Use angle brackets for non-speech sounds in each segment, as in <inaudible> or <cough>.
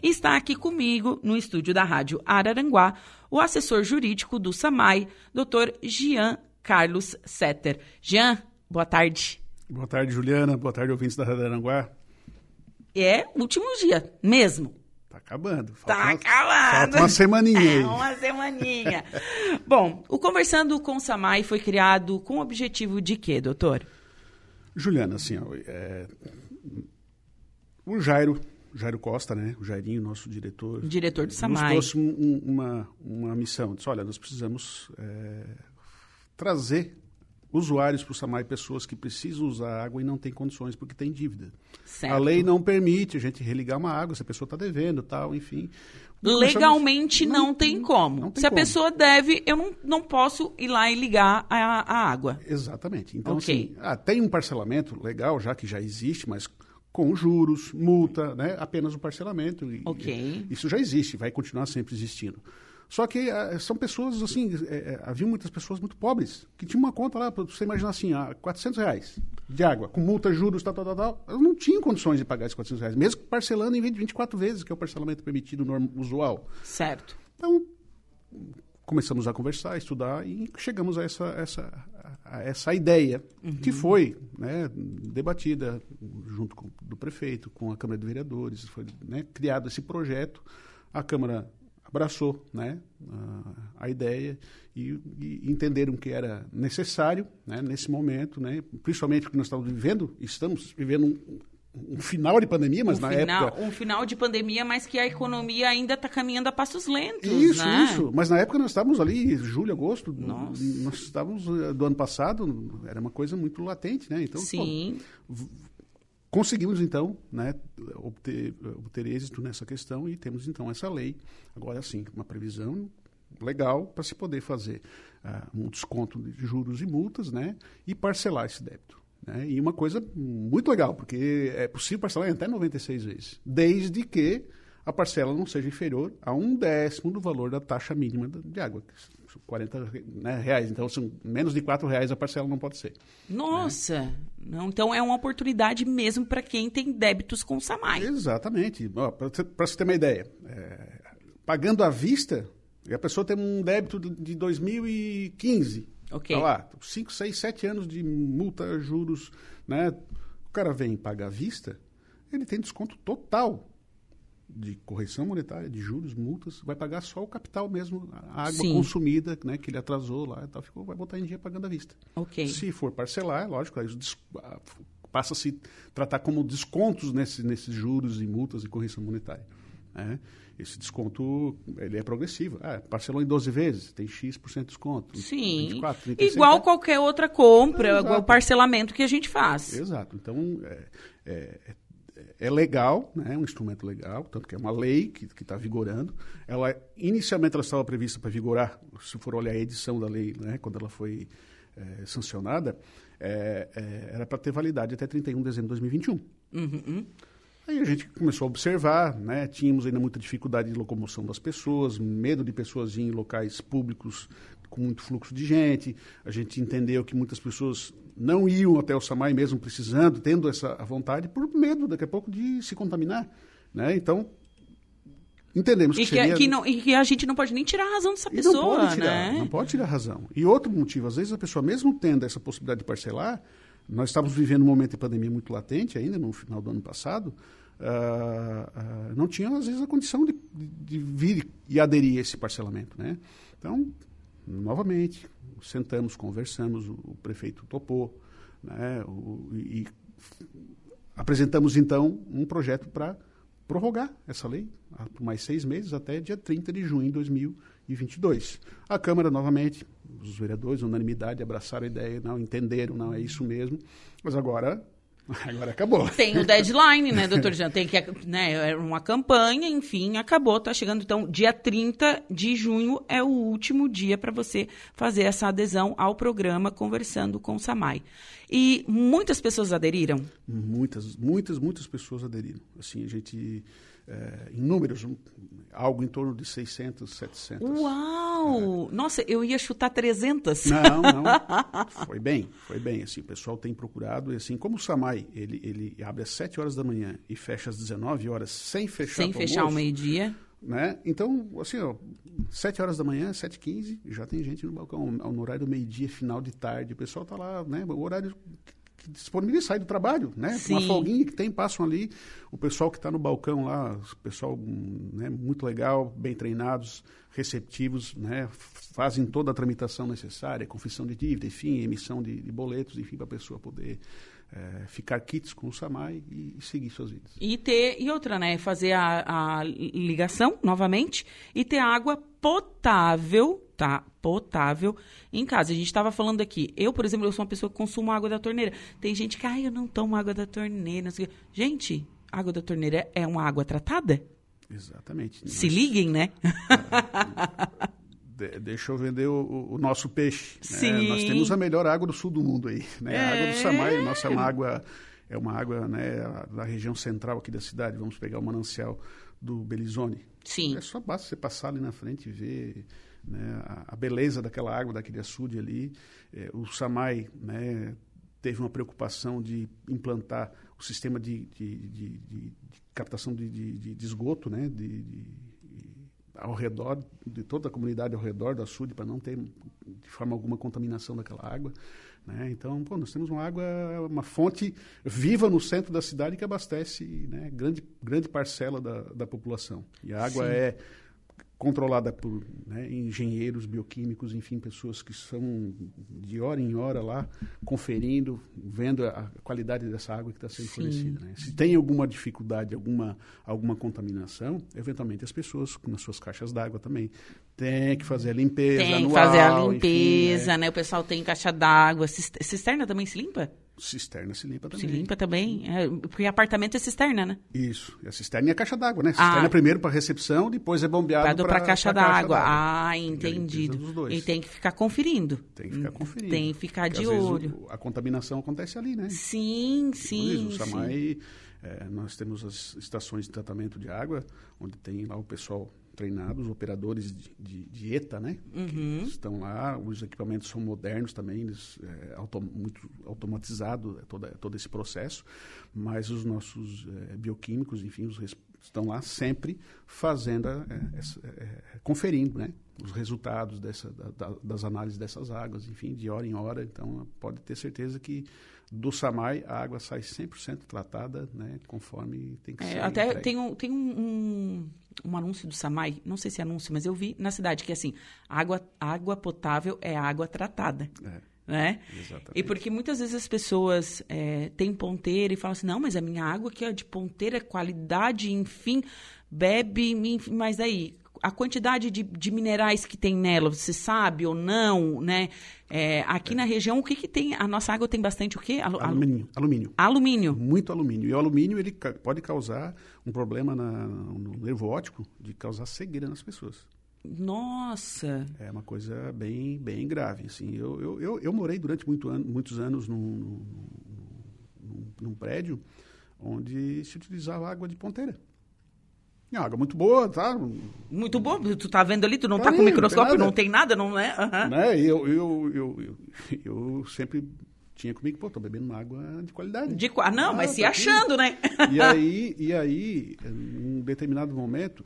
Está aqui comigo, no estúdio da Rádio Araranguá, o assessor jurídico do SAMAI, Dr. Jean Carlos Setter. Jean, boa tarde. Boa tarde, Juliana. Boa tarde, ouvintes da Rádio Araranguá. É último dia, mesmo. Tá acabando. Falta tá uma, acabando. Falta uma semaninha <laughs> É, uma semaninha. Bom, o Conversando com o Samai foi criado com o objetivo de quê, doutor? Juliana, assim, ó, é, o Jairo, Jairo Costa, né, o Jairinho, nosso diretor, diretor do Samai, nos trouxe um, uma, uma missão. Disse, olha, nós precisamos é, trazer usuários para o Samai, pessoas que precisam usar água e não têm condições porque tem dívida. Certo. A lei não permite a gente religar uma água se a pessoa está devendo, tal, enfim. Legalmente não, não, tem como. Não tem se a como. pessoa deve, eu não, não posso ir lá e ligar a, a água. Exatamente. Então, Ok. assim, ah, tem um parcelamento legal, já que já existe, mas com juros, multa, né? apenas o parcelamento. E-. Isso já existe, vai continuar sempre existindo. Só que ah, são pessoas, assim, é, é, havia muitas pessoas muito pobres, que tinham uma conta lá, você imaginar assim, ah, 400 reais de água, com multa, juros, tal, tal, tal, tal. Elas não tinham condições de pagar esses 400 reais, mesmo parcelando em 20, 24 vezes, que é o parcelamento permitido norm, usual. Certo. Então, começamos a conversar, a estudar e chegamos a essa, essa, a essa ideia, que foi né, debatida junto com do prefeito, com a Câmara de Vereadores, foi né, criado esse projeto, a Câmara abraçou né, a, a ideia e, e entenderam que era necessário né, nesse momento, né, principalmente porque nós estamos vivendo, estamos vivendo um, um final de pandemia, mas um, na final, época um final de pandemia, mas que a economia ainda está caminhando a passos lentos, Isso, né? isso. Mas na época nós estávamos ali, julho, agosto, Nossa. nós estávamos eh, do ano passado, era uma coisa muito latente, né? Então, Sim. pô, conseguimos então, né, obter, obter êxito nessa questão e temos então essa lei. Agora sim, uma previsão legal para se poder fazer ah, um desconto de juros e multas, né? E parcelar esse débito. Né? E uma coisa muito legal, porque é possível parcelar em até 96 vezes, desde que a parcela não seja inferior a um décimo do valor da taxa mínima de água, que são 40 né, reais. Então, são menos de 4 reais a parcela não pode ser. Nossa! Não, então é uma oportunidade mesmo para quem tem débitos com o Samai. Exatamente. Para você ter uma ideia, é, pagando à vista, e a pessoa tem um débito de de 2015. Ok. Tá lá, 5, 6, 7 anos de multa, juros, né? O cara vem pagar à vista, ele tem desconto total de correção monetária, de juros, multas, vai pagar só o capital mesmo, a água Sim. consumida, né, que ele atrasou lá, e tal, ficou, vai botar em dia pagando à vista. Ok. Se for parcelar, é lógico, aí passa a se tratar como descontos nesses, nesses juros e multas e correção monetária. Né? Esse desconto ele é progressivo. Ah, parcelou em 12 vezes, tem X% de desconto. Sim. 24, 36, Igual né? qualquer outra compra, Exato. igual o parcelamento que a gente faz. Exato. Então, é, é, é legal, né? é um instrumento legal, tanto que é uma lei que está vigorando. Ela, inicialmente, ela estava prevista para vigorar, se for olhar a edição da lei, né? quando ela foi é, sancionada, é, é, era para ter validade até 31 de dezembro de 2021. Uhum. Aí a gente começou a observar, né? Tínhamos ainda muita dificuldade de locomoção das pessoas, medo de pessoas em locais públicos com muito fluxo de gente. A gente entendeu que muitas pessoas não iam até o Samai mesmo precisando, tendo essa vontade, por medo daqui a pouco de se contaminar, né? Então entendemos que, E que, seria que não- e que a gente não pode nem tirar a razão dessa e pessoa, não pode tirar, né? não pode tirar razão. E outro motivo, às vezes a pessoa, mesmo tendo essa possibilidade de parcelar, nós estávamos vivendo um momento de pandemia muito latente ainda, no final do ano passado, ah, ah, não tinha, às vezes, a condição de, de- vir e aderir a esse parcelamento. Né? Então, novamente, sentamos, conversamos, o, o prefeito topou, né? o- e apresentamos, então, um projeto para prorrogar essa lei por mais seis meses, até dia 30 de junho de 2022. A Câmara, novamente, os vereadores, unanimidade, abraçaram a ideia, não entenderam, não, é isso mesmo, mas agora, <laughs> agora acabou. Tem o deadline, né, doutor Jean? Tem que, né, é uma campanha, enfim, acabou, tá chegando. Então, dia 30 de junho é o último dia para você fazer essa adesão ao programa Conversando com o Samai. E muitas pessoas aderiram? Muitas, muitas, muitas pessoas aderiram. Assim, a gente, é, em números, um, algo em torno de 600, 700. Uau! É. Nossa, eu ia chutar 300. Não, não. <laughs> Foi bem, foi bem. Assim, o pessoal tem procurado. E assim, como o Samai, ele, ele abre às 7 horas da manhã e fecha às 19 horas sem fechar Sem fechar o meio-dia. Né? Então, assim, ó, 7 horas da manhã, 7 h 15 já tem gente no balcão. No horário do meio-dia, final de tarde, o pessoal está lá, né? O horário que disponibiliza sair do trabalho, né? Sim. Uma folguinha que tem, passam ali. O pessoal que está no balcão lá, o pessoal né, muito legal, bem treinados, receptivos, né? Fazem toda a tramitação necessária, confissão de dívida, enfim, emissão de, de boletos, enfim, para a pessoa poder é, ficar kits com o SAMAI e, e, seguir suas vidas. E ter, e outra, né? Fazer a, a ligação novamente e ter água potável, tá? Potável em casa. A gente estava falando aqui. Eu, por exemplo, eu sou uma pessoa que consumo água da torneira. Tem gente que, ah, eu não tomo água da torneira. Gente, água da torneira é uma água tratada? Exatamente. Se liguem, né? <laughs> de, deixa eu vender o, o nosso peixe. Né? Nós temos a melhor água do sul do mundo aí. Né? É. A água do Samai, nossa é água é uma água né, da região central aqui da cidade. Vamos pegar o manancial do Belizone. Sim. É só basta você passar ali na frente e ver né, a, a, beleza daquela água, daquele açude ali. É, o Samai né, teve uma preocupação de implantar o sistema de, de, de, de captação de, esgoto, né, de ao redor de toda a comunidade ao redor do açude para não ter de forma alguma contaminação daquela água. Né? Então, pô, nós temos uma água, uma fonte viva no centro da cidade que abastece né, grande, grande parcela da, da população. E a água Sim. é controlada por né, engenheiros bioquímicos, enfim, pessoas que são de hora em hora lá conferindo, vendo a qualidade dessa água que está sendo Sim. fornecida. Né? Se tem alguma dificuldade, alguma, alguma contaminação, eventualmente as pessoas nas suas caixas d'água também têm que fazer a limpeza. Tem que fazer a limpeza, enfim, né? né? O pessoal tem caixa d'água. Cisterna também se limpa? Cisterna se limpa também. Se limpa também, é, porque apartamento é cisterna, né? Isso. E a cisterna e a caixa d'água, né? Cisterna ah. primeiro para recepção, depois é bombeado para a caixa d'água. Ah, entendido. E tem que ficar conferindo. Tem que ficar conferindo. Tem que ficar porque de olho. O, a contaminação acontece ali, né? Sim, sim. O Samai, é, nós temos as estações de tratamento de água, onde tem lá o pessoal treinados, operadores de, de, de ETA, né? Uhum. estão lá, os equipamentos são modernos também, eles, é, autom muito automatizado é, todo, todo esse processo, mas os nossos é, bioquímicos, enfim, os estão lá sempre fazendo, é, essa, é, conferindo, né? Os resultados dessa, da, da, das análises dessas águas, enfim, de hora em hora. Então, pode ter certeza que do SAMAI a água sai 100% tratada, né? Conforme tem que é, ser. Até entregue. tem, um, tem um, um anúncio do Samai, não sei se é anúncio, mas eu vi na cidade que assim, água, água potável é água tratada. É. Né? Exatamente. E porque muitas vezes as pessoas é, têm ponteira e falam assim, não, mas a minha água aqui é de ponteira, qualidade, enfim, bebe, enfim, mas aí, a quantidade de, de, minerais que tem nela, você sabe ou não, né? É, aqui é. na região, o que, que tem? A nossa água tem bastante o quê? Alu alumínio. Alumínio. Alumínio. Muito alumínio. E o alumínio ele pode causar um problema na, no nervo óptico de causar cegueira nas pessoas. Nossa! É uma coisa bem, bem grave. Assim, eu, eu, eu, eu morei durante muito an muitos anos num, num, num, num prédio onde se utilizava água de ponteira. Água muito boa, tá? Muito boa. Tu tá vendo ali, tu não tá, tá com o microscópio, não tem nada, não é? Uhum. né? Eu, eu, eu, eu, eu sempre tinha comigo, pô, tô bebendo uma água de qualidade. De qual? Não, ah, mas tá se achando, né? E <laughs> aí, e aí, em um determinado momento,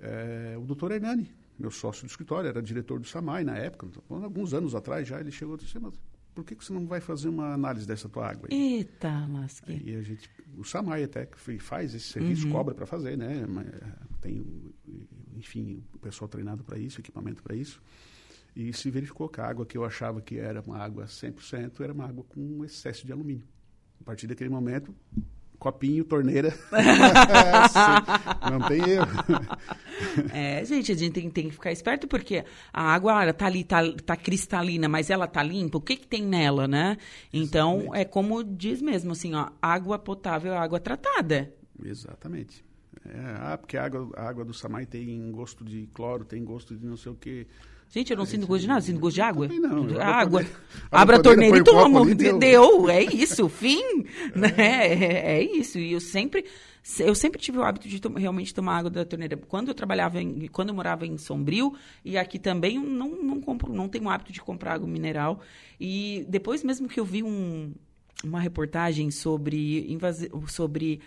é, o doutor Hernani, meu sócio do escritório, era diretor do SAMAI na época, alguns anos atrás já, ele chegou e disse, mas por que, que você não vai fazer uma análise dessa tua água? Aí? Eita, lasque. E a gente, o SAMAI até que faz esse serviço, uhum. cobra para fazer, né? Tem, enfim, o pessoal treinado para isso, equipamento para isso. E se verificou que a água que eu achava que era uma água 100% era uma água com excesso de alumínio. A partir daquele momento, copinho, torneira. <laughs> <laughs> não tem erro. É, gente, a gente tem, tem, que ficar esperto porque a água tá ali, tá, tá cristalina, mas ela tá limpa. O que que tem nela, né? Então, Exatamente. é como diz mesmo, assim, ó, água potável é água tratada. Exatamente. É, ah, porque a água, a água do Samai tem gosto de cloro, tem gosto de não sei o quê. Gente, eu não sinto gosto de nada, sinto gosto de água. Não. Eu água. <laughs> Abra a torneira e toma. ali, deu. É isso, fim. <laughs> Né? É, é isso. E eu sempre, eu sempre tive o hábito de tom- realmente tomar água da torneira. Quando eu trabalhava, em, quando eu morava em Sombrio, e aqui também, não, não compro, não tenho o hábito de comprar água mineral. E depois mesmo que eu vi um, uma reportagem sobre, invasi- sobre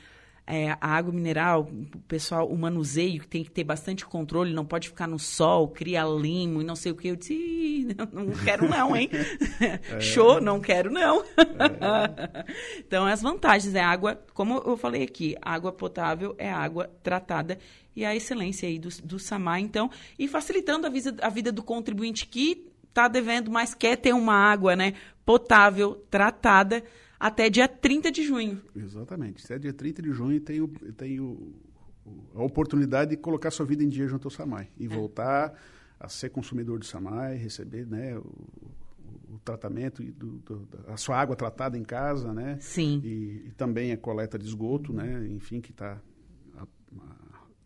é, a água mineral, o pessoal, o manuseio, que tem que ter bastante controle, não pode ficar no sol, cria limo e não sei o que. Eu disse, "Ih, não, quero não, hein? <laughs> Show, não quero não. <laughs> então, as vantagens é água, como eu falei aqui, água potável é água tratada e a excelência aí do, do Samar, então, e facilitando a vida, a vida do contribuinte que está devendo, mas quer ter uma água né, potável, tratada, até dia 30 de junho. Exatamente. Até dia 30 de junho tem, o, tem o, a oportunidade de colocar sua vida em dia junto ao Samai. É. E voltar a ser consumidor do Samai, receber né, o, o- tratamento, e do, do- a sua água tratada em casa, né? Sim. E, e também a coleta de esgoto, né? Enfim, que está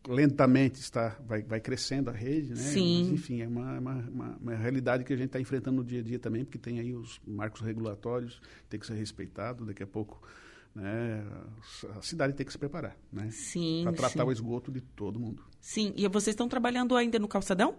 lentamente está vai, vai crescendo a rede, né? Sim. Mas, enfim, é uma, uma, uma, uma realidade que a gente está enfrentando no dia a dia também, porque tem aí os marcos regulatórios tem que ser respeitado. Daqui a pouco, né? A cidade tem que se preparar, né? Para tratar sim. o esgoto de todo mundo. Sim, e vocês estão trabalhando ainda no calçadão?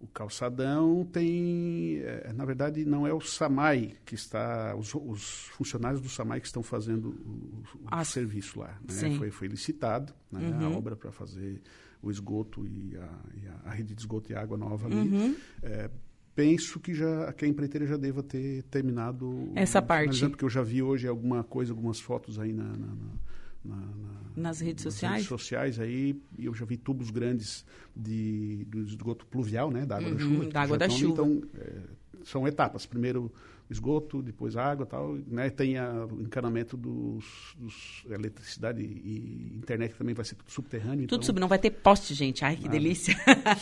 O calçadão tem, é, na verdade, não é o Samai que está, os, os funcionários do Samai que estão fazendo o, o Ah, serviço lá. né? Foi, foi licitado né, a Uhum. obra para fazer o esgoto e a, e a- a rede de esgoto e água nova ali. Uhum. É, penso que já que a empreiteira já deva ter terminado Essa parte. porque eu já vi hoje alguma coisa, algumas fotos aí na, na- na- na- na- Nas redes sociais? redes sociais aí, eu já vi tubos grandes de, do esgoto pluvial, né? Da água da Uhum, chuva. que da água da chuva. Então, é, são etapas. Primeiro esgoto, depois água tal, né? Tem a- o encanamento dos, dos eletricidade e internet que também vai ser tudo subterrâneo. Tudo então, subindo, não vai ter poste, gente. Ai, que Nada. delícia.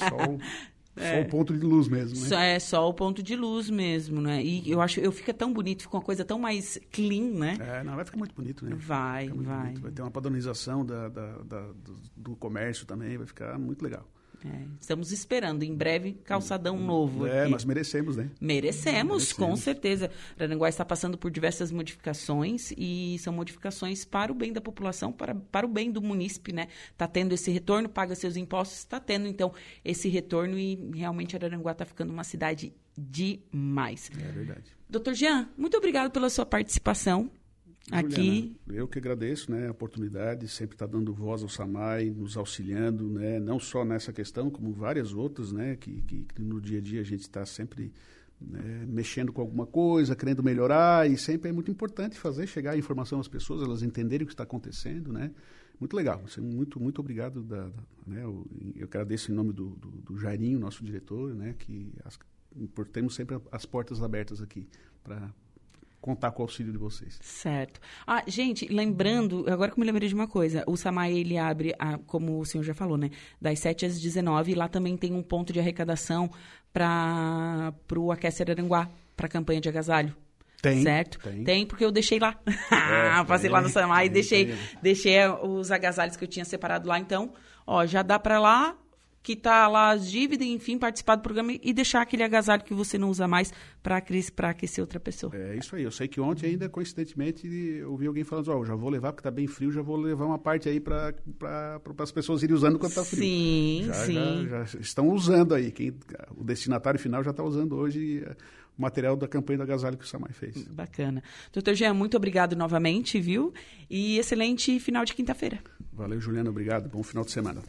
Só <laughs> o, só o ponto de luz mesmo, né? Só- É só o ponto de luz mesmo, né? E eu acho, eu fica tão bonito, fica uma coisa tão mais clean, né? É, não, vai ficar muito bonito, né? Vai, vai. bonito. Vai ter uma padronização da, da- da- do, do comércio também, vai ficar muito legal. É, estamos esperando, em breve, calçadão novo É, aqui. nós merecemos, né? Merecemos, com Merecemos. certeza. Araranguá está passando por diversas modificações e são modificações para o bem da população, para, para o bem do munícipe, né? Está tendo esse retorno, paga seus impostos, está tendo, então, esse retorno e realmente Araranguá está ficando uma cidade demais. É verdade. Doutor Jean, muito obrigado pela sua participação aqui. Juliana, eu que agradeço né, a oportunidade, sempre estar dando voz ao SAMAI, nos auxiliando, né, não só nessa questão, como várias outras, né, que, que, que no dia a dia a gente está sempre né, mexendo com alguma coisa, querendo melhorar, e sempre é muito importante fazer chegar a informação às pessoas, elas entenderem o que está acontecendo, né? Muito legal, Você- muito, muito obrigado. Da, da- né, eu, eu agradeço em nome do, do, do Jairinho, nosso diretor, né, que as, temos sempre as portas abertas aqui para contar com o auxílio de vocês. Certo. Ah, gente, lembrando, agora que eu me lembrei de uma coisa, o Samai, ele abre, a- como o senhor já falou, né, das 7 às 19, e lá também tem um ponto de arrecadação para o Aquece Araranguá, para a campanha de agasalho. Tem, certo? tem. porque eu deixei lá. É, <laughs> Passei tem, lá no Samai e tem, deixei, tem. deixei os agasalhos que eu tinha separado lá. Então, ó, já dá para lá, quitar lá as dívidas, enfim, participar do programa e deixar aquele agasalho que você não usa mais para aquecer outra pessoa. É isso aí. Eu sei que ontem ainda, coincidentemente, eu ouvi alguém falando, ó, já vou levar porque tá bem frio, já vou levar uma parte aí para pra, pra, as pessoas irem usando quando tá frio. Sim, já, sim. Já, já estão usando aí. Quem, o destinatário final já está usando hoje eh, o material da campanha do agasalho que o Samai fez. Bacana. Doutor Jean, muito obrigado novamente, viu? E excelente final de quinta-feira. Valeu, Juliana. Obrigado. Bom final de semana.